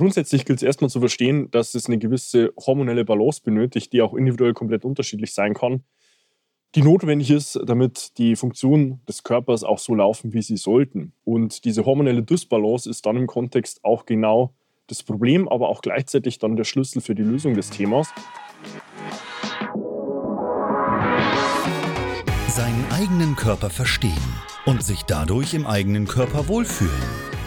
Grundsätzlich gilt es erstmal zu verstehen, dass es eine gewisse hormonelle Balance benötigt, die auch individuell komplett unterschiedlich sein kann, die notwendig ist, damit die Funktionen des Körpers auch so laufen, wie sie sollten. Und diese hormonelle Dysbalance ist dann im Kontext auch genau das Problem, aber auch gleichzeitig dann der Schlüssel für die Lösung des Themas. Seinen eigenen Körper verstehen und sich dadurch im eigenen Körper wohlfühlen.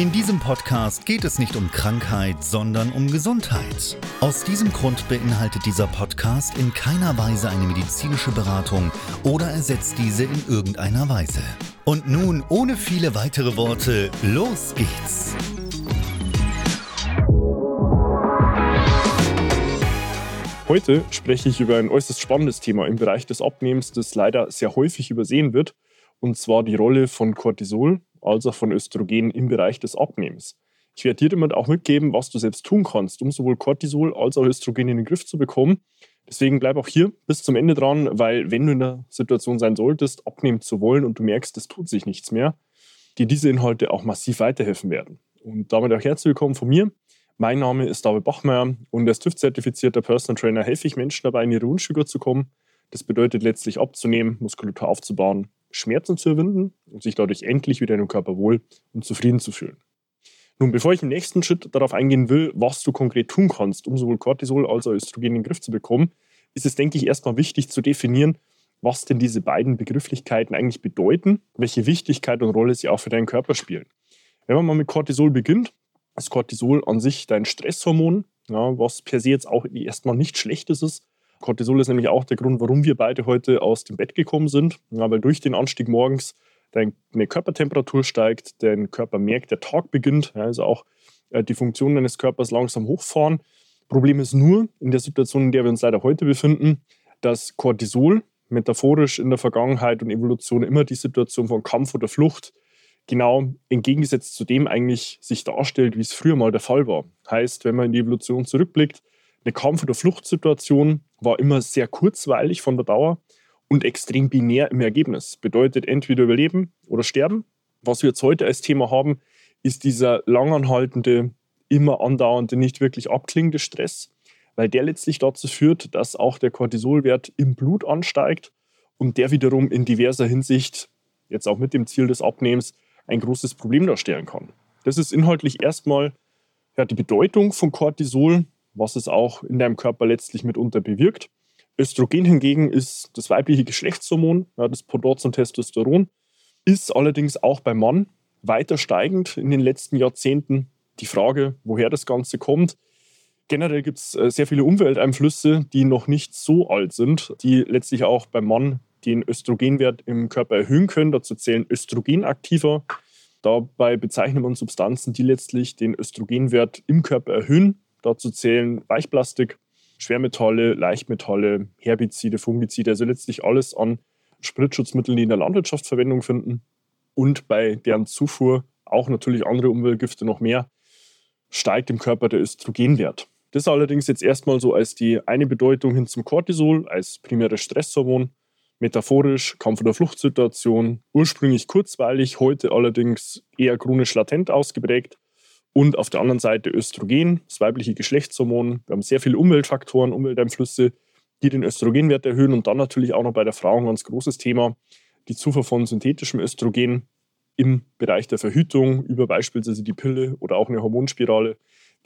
In diesem Podcast geht es nicht um Krankheit, sondern um Gesundheit. Aus diesem Grund beinhaltet dieser Podcast in keiner Weise eine medizinische Beratung oder ersetzt diese in irgendeiner Weise. Und nun, ohne viele weitere Worte, los geht's! Heute spreche ich über ein äußerst spannendes Thema im Bereich des Abnehmens, das leider sehr häufig übersehen wird, und zwar die Rolle von Cortisol als auch von Östrogen im Bereich des Abnehmens. Ich werde dir damit auch mitgeben, was du selbst tun kannst, um sowohl Cortisol als auch Östrogen in den Griff zu bekommen. Deswegen bleib auch hier bis zum Ende dran, weil wenn du in der Situation sein solltest, abnehmen zu wollen und du merkst, es tut sich nichts mehr, dir diese Inhalte auch massiv weiterhelfen werden. Und damit auch herzlich willkommen von mir. Mein Name ist David Bachmeier und als TÜV-zertifizierter Personal Trainer helfe ich Menschen dabei, in ihre Wunschfigur zu kommen. Das bedeutet letztlich abzunehmen, Muskulatur aufzubauen Schmerzen zu überwinden und sich dadurch endlich wieder in dem Körper wohl und zufrieden zu fühlen. Nun, bevor ich im nächsten Schritt darauf eingehen will, was du konkret tun kannst, um sowohl Cortisol als auch Östrogen in den Griff zu bekommen, ist es, denke ich, erstmal wichtig zu definieren, was denn diese beiden Begrifflichkeiten eigentlich bedeuten, welche Wichtigkeit und Rolle sie auch für deinen Körper spielen. Wenn man mal mit Cortisol beginnt, ist Cortisol an sich dein Stresshormon, ja, was per se jetzt auch erstmal nicht Schlechtes ist, Cortisol ist nämlich auch der Grund, warum wir beide heute aus dem Bett gekommen sind. Ja, weil durch den Anstieg morgens deine Körpertemperatur steigt, dein Körper merkt, der Tag beginnt, ja, also auch äh, die Funktionen deines Körpers langsam hochfahren. Problem ist nur, in der Situation, in der wir uns leider heute befinden, dass Cortisol metaphorisch in der Vergangenheit und Evolution immer die Situation von Kampf oder Flucht genau entgegengesetzt zu dem eigentlich sich darstellt, wie es früher mal der Fall war. Heißt, wenn man in die Evolution zurückblickt, eine Kampf- oder Fluchtsituation war immer sehr kurzweilig von der Dauer und extrem binär im Ergebnis. Bedeutet entweder überleben oder sterben. Was wir jetzt heute als Thema haben, ist dieser langanhaltende, immer andauernde, nicht wirklich abklingende Stress, weil der letztlich dazu führt, dass auch der Cortisolwert im Blut ansteigt und der wiederum in diverser Hinsicht, jetzt auch mit dem Ziel des Abnehmens, ein großes Problem darstellen kann. Das ist inhaltlich erstmal ja, die Bedeutung von Cortisol was es auch in deinem Körper letztlich mitunter bewirkt. Östrogen hingegen ist das weibliche Geschlechtshormon, ja, das Pendant zum Testosteron, ist allerdings auch beim Mann weiter steigend in den letzten Jahrzehnten. Die Frage, woher das Ganze kommt. Generell gibt es äh, sehr viele Umwelteinflüsse, die noch nicht so alt sind, die letztlich auch beim Mann den Östrogenwert im Körper erhöhen können. Dazu zählen Östrogenaktiver. Dabei bezeichnet man Substanzen, die letztlich den Östrogenwert im Körper erhöhen. Dazu zählen Weichplastik, Schwermetalle, Leichtmetalle, Herbizide, Fungizide, also letztlich alles an Spritzschutzmitteln, die in der Landwirtschaft Verwendung finden. Und bei deren Zufuhr auch natürlich andere Umweltgifte noch mehr, steigt im Körper der Östrogenwert. Das allerdings jetzt erstmal so als die eine Bedeutung hin zum Cortisol, als primäres Stresshormon, metaphorisch Kampf- oder Fluchtsituation, ursprünglich kurzweilig, heute allerdings eher chronisch latent ausgeprägt und auf der anderen Seite Östrogen, das weibliche Geschlechtshormon. Wir haben sehr viele Umweltfaktoren, Umwelteinflüsse, die den Östrogenwert erhöhen. Und dann natürlich auch noch bei der Frau ein ganz großes Thema, die Zufuhr von synthetischem Östrogen im Bereich der Verhütung über beispielsweise die Pille oder auch eine Hormonspirale,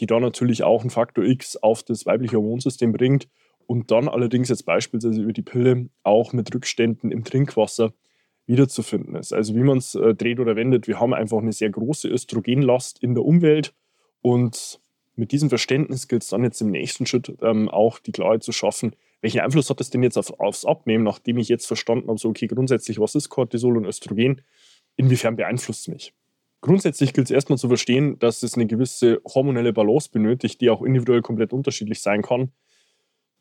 die da natürlich auch einen Faktor X auf das weibliche Hormonsystem bringt und dann allerdings jetzt beispielsweise über die Pille auch mit Rückständen im Trinkwasser wiederzufinden ist. Also wie man es äh, dreht oder wendet, wir haben einfach eine sehr große Östrogenlast in der Umwelt und mit diesem Verständnis gilt es dann jetzt im nächsten Schritt ähm, auch die Klarheit zu schaffen, welchen Einfluss hat das denn jetzt auf, aufs Abnehmen, nachdem ich jetzt verstanden habe, so okay, grundsätzlich, was ist Cortisol und Östrogen, inwiefern beeinflusst es mich? Grundsätzlich gilt es erstmal zu verstehen, dass es eine gewisse hormonelle Balance benötigt, die auch individuell komplett unterschiedlich sein kann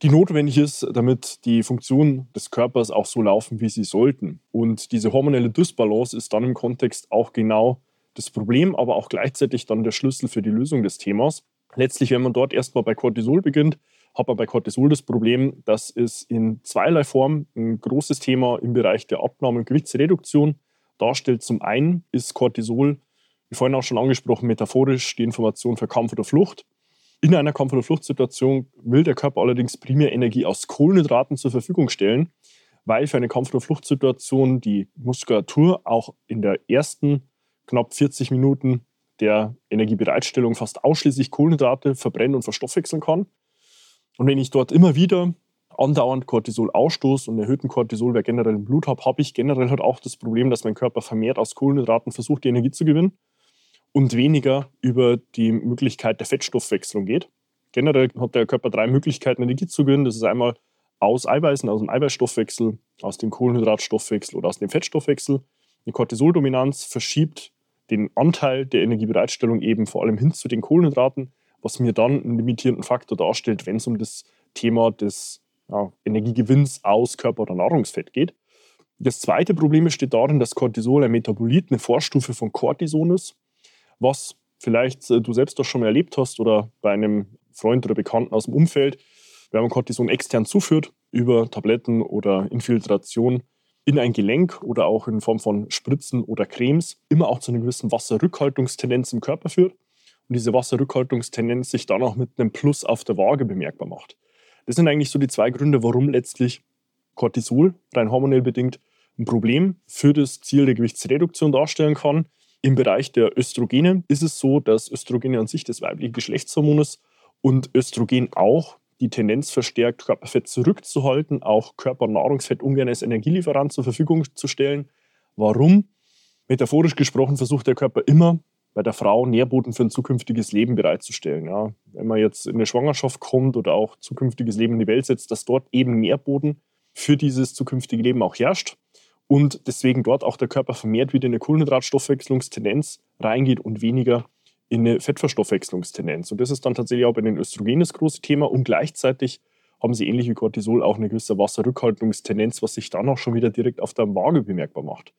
die notwendig ist, damit die Funktionen des Körpers auch so laufen, wie sie sollten. Und diese hormonelle Dysbalance ist dann im Kontext auch genau das Problem, aber auch gleichzeitig dann der Schlüssel für die Lösung des Themas. Letztlich, wenn man dort erstmal bei Cortisol beginnt, hat man bei Cortisol das Problem, dass es in zweierlei Form ein großes Thema im Bereich der Abnahme und Gewichtsreduktion darstellt. Zum einen ist Cortisol, wie vorhin auch schon angesprochen, metaphorisch die Information für Kampf oder Flucht. In einer Kampf- oder Fluchtsituation will der Körper allerdings primär Energie aus Kohlenhydraten zur Verfügung stellen, weil für eine Kampf- oder Fluchtsituation die Muskulatur auch in der ersten knapp 40 Minuten der Energiebereitstellung fast ausschließlich Kohlenhydrate verbrennen und verstoffwechseln kann. Und wenn ich dort immer wieder andauernd Cortisol ausstoße und erhöhten Cortisolwert generell im Blut habe, habe ich generell halt auch das Problem, dass mein Körper vermehrt aus Kohlenhydraten versucht, die Energie zu gewinnen und weniger über die Möglichkeit der Fettstoffwechselung geht. Generell hat der Körper drei Möglichkeiten, Energie zu gewinnen. Das ist einmal aus Eiweißen, aus dem Eiweißstoffwechsel, aus dem Kohlenhydratstoffwechsel oder aus dem Fettstoffwechsel. Eine Cortisoldominanz verschiebt den Anteil der Energiebereitstellung eben vor allem hin zu den Kohlenhydraten, was mir dann einen limitierenden Faktor darstellt, wenn es um das Thema des ja, Energiegewinns aus Körper- oder Nahrungsfett geht. Das zweite Problem besteht darin, dass Cortisol ein Metabolit, eine Vorstufe von Cortison ist was vielleicht äh, du selbst doch schon mal erlebt hast oder bei einem Freund oder Bekannten aus dem Umfeld, wenn man Cortison extern zuführt, über Tabletten oder Infiltration in ein Gelenk oder auch in Form von Spritzen oder Cremes, immer auch zu einer gewissen Wasserrückhaltungstendenz im Körper führt und diese Wasserrückhaltungstendenz sich dann auch mit einem Plus auf der Waage bemerkbar macht. Das sind eigentlich so die zwei Gründe, warum letztlich Cortisol, rein hormonell bedingt, ein Problem für das Ziel der Gewichtsreduktion darstellen kann, im Bereich der Östrogene ist es so, dass Östrogene an sich das weibliche Geschlechtshormon ist und Östrogen auch die Tendenz verstärkt, Körperfett zurückzuhalten, auch Körpernahrungsfett ungern als Energielieferant zur Verfügung zu stellen. Warum? Metaphorisch gesprochen versucht der Körper immer, bei der Frau Nährboden für ein zukünftiges Leben bereitzustellen. Ja, wenn man jetzt in eine Schwangerschaft kommt oder auch zukünftiges Leben in die Welt setzt, dass dort eben Nährboden für dieses zukünftige Leben auch herrscht und deswegen dort auch der Körper vermehrt wieder in eine Kohlenhydratstoffwechslungstendenz reingeht und weniger in eine Fettverstoffwechslungstendenz. Und das ist dann tatsächlich auch bei den Östrogenen das große Thema. Und gleichzeitig haben sie ähnlich wie Cortisol auch eine gewisse Wasserrückhaltungstendenz, was sich dann auch schon wieder direkt auf der Waage bemerkbar macht.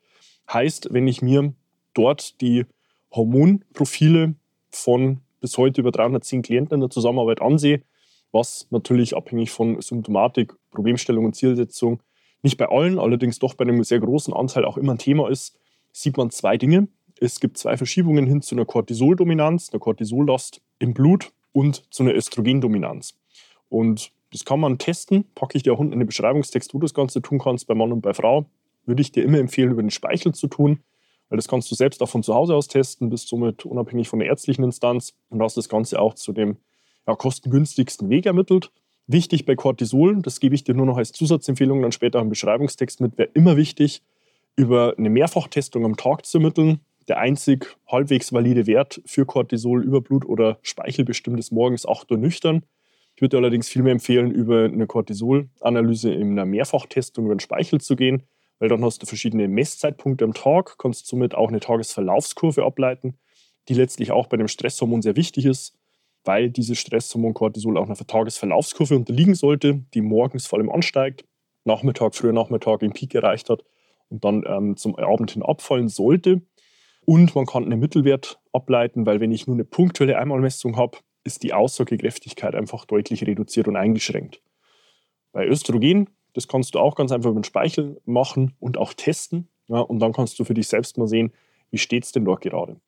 Heißt, wenn ich mir dort die Hormonprofile von bis heute über 310 Klienten in der Zusammenarbeit ansehe, was natürlich abhängig von Symptomatik, Problemstellung und Zielsetzung nicht bei allen, allerdings doch bei einem sehr großen Anteil auch immer ein Thema ist, sieht man zwei Dinge. Es gibt zwei Verschiebungen hin zu einer Cortisoldominanz, einer Cortisollast im Blut und zu einer Östrogendominanz. Und das kann man testen, packe ich dir auch unten in den Beschreibungstext, wo du das Ganze tun kannst, bei Mann und bei Frau. Würde ich dir immer empfehlen, über den Speichel zu tun, weil das kannst du selbst auch von zu Hause aus testen, bist somit unabhängig von der ärztlichen Instanz und hast das Ganze auch zu dem ja, kostengünstigsten Weg ermittelt. Wichtig bei Cortisol, das gebe ich dir nur noch als Zusatzempfehlung dann später im Beschreibungstext mit, wäre immer wichtig, über eine Mehrfachtestung am Tag zu ermitteln. Der einzig halbwegs valide Wert für Cortisol über Blut oder Speichel bestimmt ist morgens 8 Uhr nüchtern. Ich würde allerdings vielmehr empfehlen, über eine Cortisol-Analyse in einer Mehrfachtestung über den Speichel zu gehen, weil dann hast du verschiedene Messzeitpunkte am Tag, kannst somit auch eine Tagesverlaufskurve ableiten, die letztlich auch bei dem Stresshormon sehr wichtig ist weil dieses Stresshormon Cortisol auch einer Tagesverlaufskurve unterliegen sollte, die morgens vor allem ansteigt, Nachmittag, früher Nachmittag den Peak erreicht hat und dann ähm, zum Abend hin abfallen sollte. Und man kann einen Mittelwert ableiten, weil wenn ich nur eine punktuelle Einmalmessung habe, ist die Aussagekräftigkeit einfach deutlich reduziert und eingeschränkt. Bei Östrogen, das kannst du auch ganz einfach über den Speichel machen und auch testen. Ja, und dann kannst du für dich selbst mal sehen, wie steht es denn dort gerade.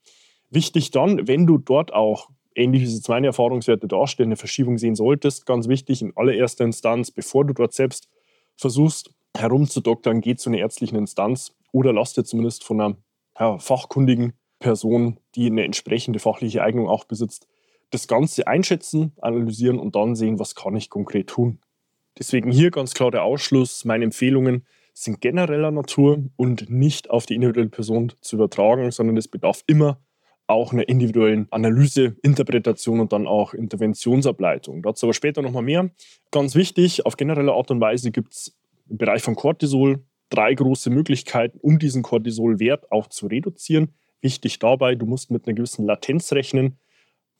Wichtig dann, wenn du dort auch ähnlich wie es meine Erfahrungswerte darstellen, eine Verschiebung sehen solltest, ganz wichtig, in allererster Instanz, bevor du dort selbst versuchst herumzudoktern, geh zu einer ärztlichen Instanz oder lass dir zumindest von einer ja, fachkundigen Person, die eine entsprechende fachliche Eignung auch besitzt, das Ganze einschätzen, analysieren und dann sehen, was kann ich konkret tun. Deswegen hier ganz klar der Ausschluss. Meine Empfehlungen sind genereller Natur und nicht auf die individuelle Person zu übertragen, sondern es bedarf immer auch einer individuellen Analyse, Interpretation und dann auch Interventionsableitung. Dazu aber später nochmal mehr. Ganz wichtig, auf generelle Art und Weise gibt es im Bereich von Cortisol drei große Möglichkeiten, um diesen Cortisolwert auch zu reduzieren. Wichtig dabei, du musst mit einer gewissen Latenz rechnen.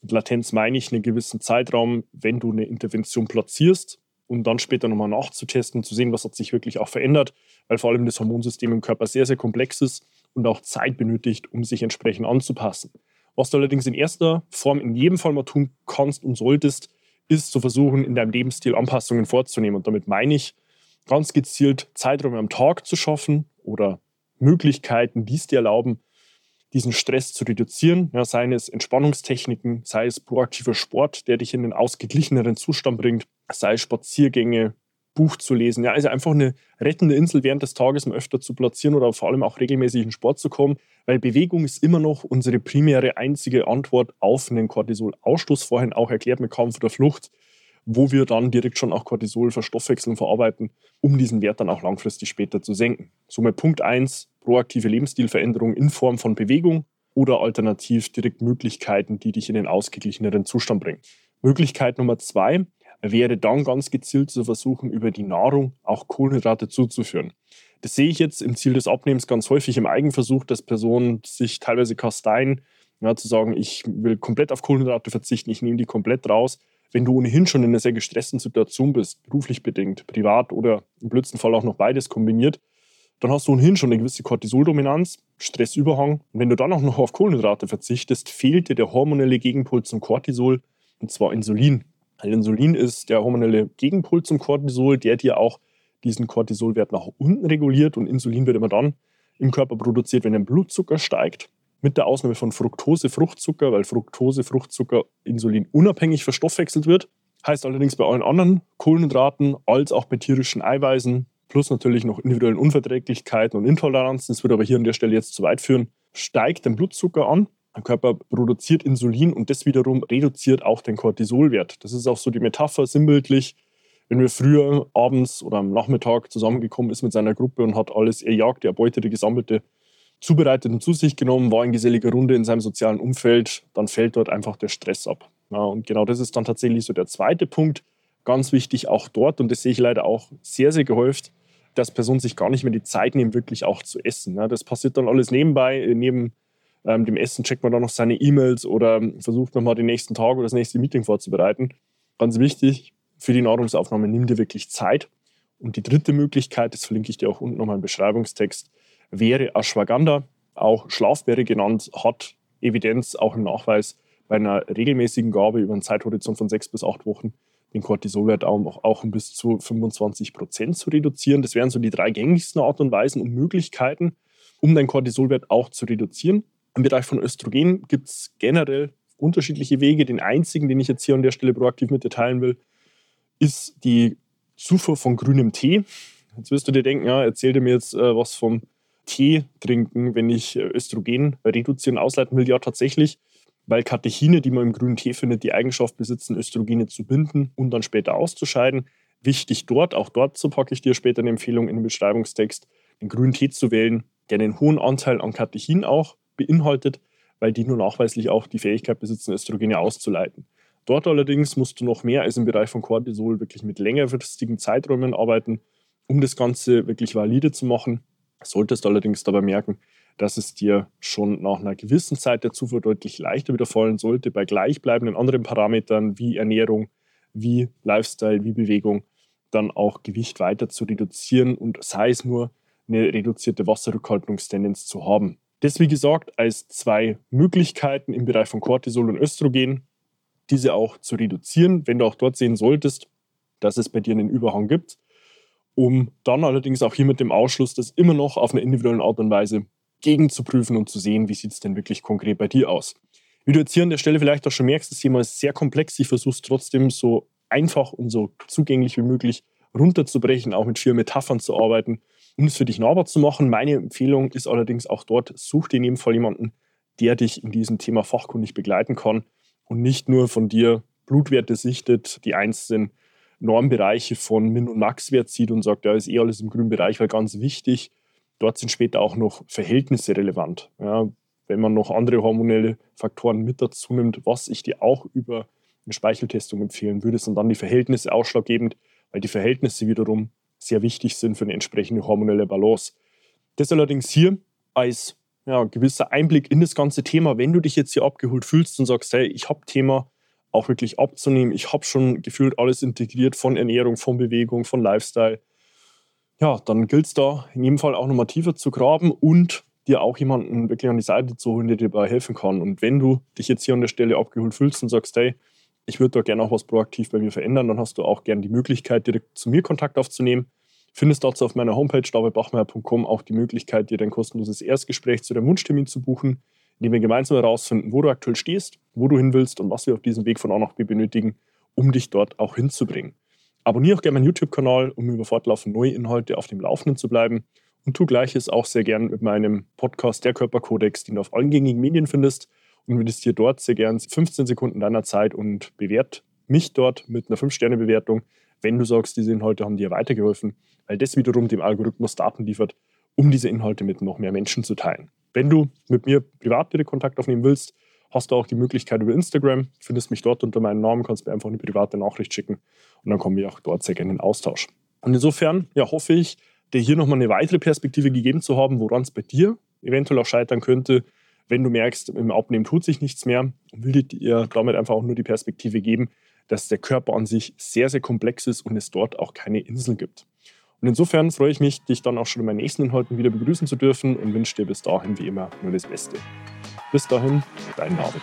Mit Latenz meine ich einen gewissen Zeitraum, wenn du eine Intervention platzierst, um dann später nochmal nachzutesten, zu sehen, was hat sich wirklich auch verändert, weil vor allem das Hormonsystem im Körper sehr, sehr komplex ist und auch Zeit benötigt, um sich entsprechend anzupassen. Was du allerdings in erster Form in jedem Fall mal tun kannst und solltest, ist zu versuchen, in deinem Lebensstil Anpassungen vorzunehmen. Und damit meine ich, ganz gezielt Zeiträume am Tag zu schaffen oder Möglichkeiten, die es dir erlauben, diesen Stress zu reduzieren, ja, seien es Entspannungstechniken, sei es proaktiver Sport, der dich in den ausgeglicheneren Zustand bringt, sei es Spaziergänge, Buch zu lesen. Ja, also einfach eine rettende Insel während des Tages mal öfter zu platzieren oder vor allem auch regelmäßig in Sport zu kommen, weil Bewegung ist immer noch unsere primäre einzige Antwort auf einen Cortisol-Ausstoß. Vorhin auch erklärt mit Kampf oder Flucht wo wir dann direkt schon auch Cortisol verstoffwechseln und verarbeiten, um diesen Wert dann auch langfristig später zu senken. Somit Punkt 1, proaktive Lebensstilveränderung in Form von Bewegung oder alternativ direkt Möglichkeiten, die dich in den ausgeglicheneren Zustand bringen. Möglichkeit Nummer 2 wäre dann ganz gezielt zu versuchen, über die Nahrung auch Kohlenhydrate zuzuführen. Das sehe ich jetzt im Ziel des Abnehmens ganz häufig im Eigenversuch, dass Personen sich teilweise kasteien, ja, zu sagen, ich will komplett auf Kohlenhydrate verzichten, ich nehme die komplett raus wenn du ohnehin schon in einer sehr gestressten Situation bist, beruflich bedingt, privat oder im blödsten Fall auch noch beides kombiniert, dann hast du ohnehin schon eine gewisse Cortisoldominanz, Stressüberhang. Und wenn du dann auch noch auf Kohlenhydrate verzichtest, fehlt dir der hormonelle Gegenpol zum Cortisol, und zwar Insulin. Weil Insulin ist der hormonelle Gegenpol zum Cortisol, der dir auch diesen Cortisolwert nach unten reguliert. Und Insulin wird immer dann im Körper produziert, wenn der Blutzucker steigt mit der Ausnahme von Fructose, Fruchtzucker, weil Fructose, Fruchtzucker, Insulin unabhängig verstoffwechselt wird. Heißt allerdings bei allen anderen Kohlenhydraten als auch bei tierischen Eiweißen, plus natürlich noch individuellen Unverträglichkeiten und Intoleranzen, das würde aber hier an der Stelle jetzt zu weit führen, steigt der Blutzucker an. Der Körper produziert Insulin und das wiederum reduziert auch den Cortisolwert. Das ist auch so die Metapher, sinnbildlich. Wenn wir früher abends oder am Nachmittag zusammengekommen ist mit seiner Gruppe und hat alles erjagt, erbeutete, gesammelte zubereitet und zu sich genommen, war in geselliger Runde in seinem sozialen Umfeld, dann fällt dort einfach der Stress ab. Ja, und genau das ist dann tatsächlich so der zweite Punkt. Ganz wichtig auch dort, und das sehe ich leider auch sehr, sehr gehäuft, dass Personen sich gar nicht mehr die Zeit nehmen, wirklich auch zu essen. Ja, das passiert dann alles nebenbei. Neben ähm, dem Essen checkt man dann noch seine E-Mails oder versucht nochmal den nächsten Tag oder das nächste Meeting vorzubereiten. Ganz wichtig, für die Nahrungsaufnahme nimm dir wirklich Zeit. Und die dritte Möglichkeit, das verlinke ich dir auch unten nochmal im Beschreibungstext, wäre Ashwagandha, auch Schlafbeere genannt, hat Evidenz, auch im Nachweis, bei einer regelmäßigen Gabe über einen Zeithorizont von sechs bis acht Wochen den Cortisolwert auch, auch um bis zu 25 Prozent zu reduzieren. Das wären so die drei gängigsten Art und Weisen und Möglichkeiten, um deinen Cortisolwert auch zu reduzieren. Im Bereich von Östrogen gibt es generell unterschiedliche Wege. Den einzigen, den ich jetzt hier an der Stelle proaktiv mit dir teilen will, ist die Zufuhr von grünem Tee. Jetzt wirst du dir denken, ja, erzähl dir mir jetzt äh, was vom Tee trinken, wenn ich äh, Östrogen reduzieren, ausleiten will? Ja, tatsächlich, weil Katechine, die man im grünen Tee findet, die Eigenschaft besitzen, Östrogene zu binden und dann später auszuscheiden. Wichtig dort, auch dort so packe ich dir später eine Empfehlung in den Beschreibungstext, den grünen Tee zu wählen, der einen hohen Anteil an Katechin auch beinhaltet, weil die nur nachweislich auch die Fähigkeit besitzen, Östrogene auszuleiten. Dort allerdings musst du noch mehr als im Bereich von Cortisol wirklich mit längerfristigen Zeiträumen arbeiten, um das Ganze wirklich valide zu machen. Solltest allerdings dabei merken, dass es dir schon nach einer gewissen Zeit der Zufuhr deutlich leichter wieder fallen sollte, bei gleichbleibenden anderen Parametern wie Ernährung, wie Lifestyle, wie Bewegung, dann auch Gewicht weiter zu reduzieren und sei es nur eine reduzierte Wasserrückhaltungstendenz zu haben. Das, wie gesagt, als zwei Möglichkeiten im Bereich von Cortisol und Östrogen, diese auch zu reduzieren, wenn du auch dort sehen solltest, dass es bei dir einen Überhang gibt, um dann allerdings auch hier mit dem Ausschluss, das immer noch auf eine individuelle Art und Weise gegenzuprüfen und zu sehen, wie sieht es denn wirklich konkret bei dir aus. Wie du jetzt hier an der Stelle vielleicht auch schon merkst, das Thema ist sehr komplex. Ich versuche es trotzdem so einfach und so zugänglich wie möglich runterzubrechen, auch mit vier Metaphern zu arbeiten, um es für dich nahbar zu machen. Meine Empfehlung ist allerdings auch dort, such dir in jedem Fall jemanden, der dich in diesem Thema fachkundig begleiten kann und nicht nur von dir Blutwerte sichtet, die sind, Normbereiche von Min- und Maxwert sieht und sagt, ja, ist eh alles im grünen Bereich, weil ganz wichtig, dort sind später auch noch Verhältnisse relevant. Ja, wenn man noch andere hormonelle Faktoren mit dazu nimmt, was ich dir auch über eine Speicheltestung empfehlen würde, sind dann die Verhältnisse ausschlaggebend, weil die Verhältnisse wiederum sehr wichtig sind für eine entsprechende hormonelle Balance. Das allerdings hier als ja, gewisser Einblick in das ganze Thema, wenn du dich jetzt hier abgeholt fühlst und sagst, hey, ich habe Thema auch wirklich abzunehmen, ich habe schon gefühlt alles integriert von Ernährung, von Bewegung, von Lifestyle, ja, dann gilt es da in jedem Fall auch nochmal tiefer zu graben und dir auch jemanden wirklich an die Seite zu holen, der dir dabei helfen kann. Und wenn du dich jetzt hier an der Stelle abgeholt fühlst und sagst, hey, ich würde da gerne auch was proaktiv bei mir verändern, dann hast du auch gerne die Möglichkeit, direkt zu mir Kontakt aufzunehmen. Findest dazu auf meiner Homepage davidbachmeier.com auch die Möglichkeit, dir dein kostenloses Erstgespräch zu deinem Wunschtermin zu buchen, indem wir gemeinsam herausfinden, wo du aktuell stehst, wo du hin willst und was wir auf diesem Weg von A nach B benötigen, um dich dort auch hinzubringen. Abonniere auch gerne meinen YouTube-Kanal, um über fortlaufend neue Inhalte auf dem Laufenden zu bleiben. Und tu gleiches auch sehr gern mit meinem Podcast Der Körperkodex, den du auf allen gängigen Medien findest investiere dort sehr gern 15 Sekunden deiner Zeit und bewert mich dort mit einer 5-Sterne-Bewertung, wenn du sagst, diese Inhalte haben dir weitergeholfen, weil das wiederum dem Algorithmus Daten liefert, um diese Inhalte mit noch mehr Menschen zu teilen. Wenn du mit mir privat wieder Kontakt aufnehmen willst, hast du auch die Möglichkeit über Instagram. Findest mich dort unter meinem Namen, kannst mir einfach eine private Nachricht schicken und dann kommen wir auch dort sehr gerne in Austausch. Und insofern ja, hoffe ich, dir hier nochmal eine weitere Perspektive gegeben zu haben, woran es bei dir eventuell auch scheitern könnte, wenn du merkst, im Abnehmen tut sich nichts mehr will dir damit einfach auch nur die Perspektive geben, dass der Körper an sich sehr, sehr komplex ist und es dort auch keine Insel gibt. Und insofern freue ich mich, dich dann auch schon in meinen nächsten Inhalten wieder begrüßen zu dürfen und wünsche dir bis dahin wie immer nur das Beste. Bis dahin, dein David.